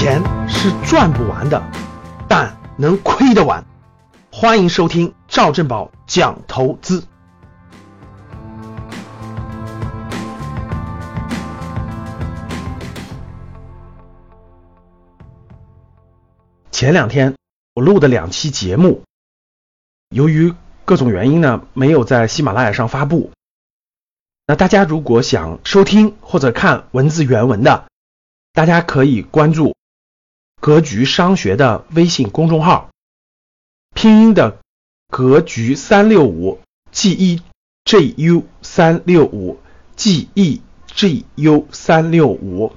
钱是赚不完的，但能亏得完。欢迎收听赵正宝讲投资。前两天我录的两期节目，由于各种原因呢，没有在喜马拉雅上发布。那大家如果想收听或者看文字原文的，大家可以关注格局商学的微信公众号，拼音的格局三六五 G E G U 三六五 G E G U 三六五，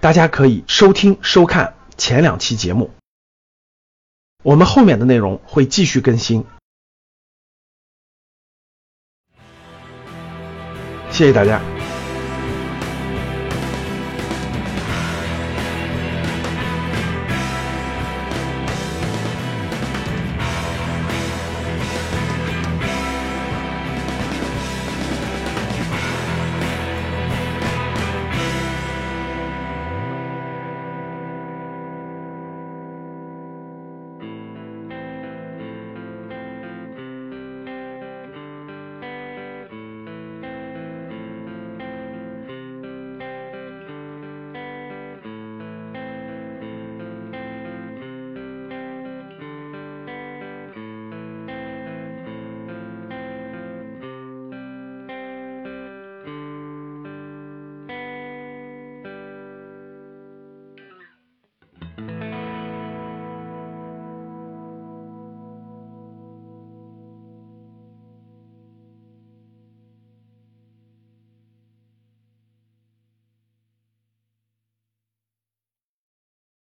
大家可以收听收看前两期节目。我们后面的内容会继续更新，谢谢大家。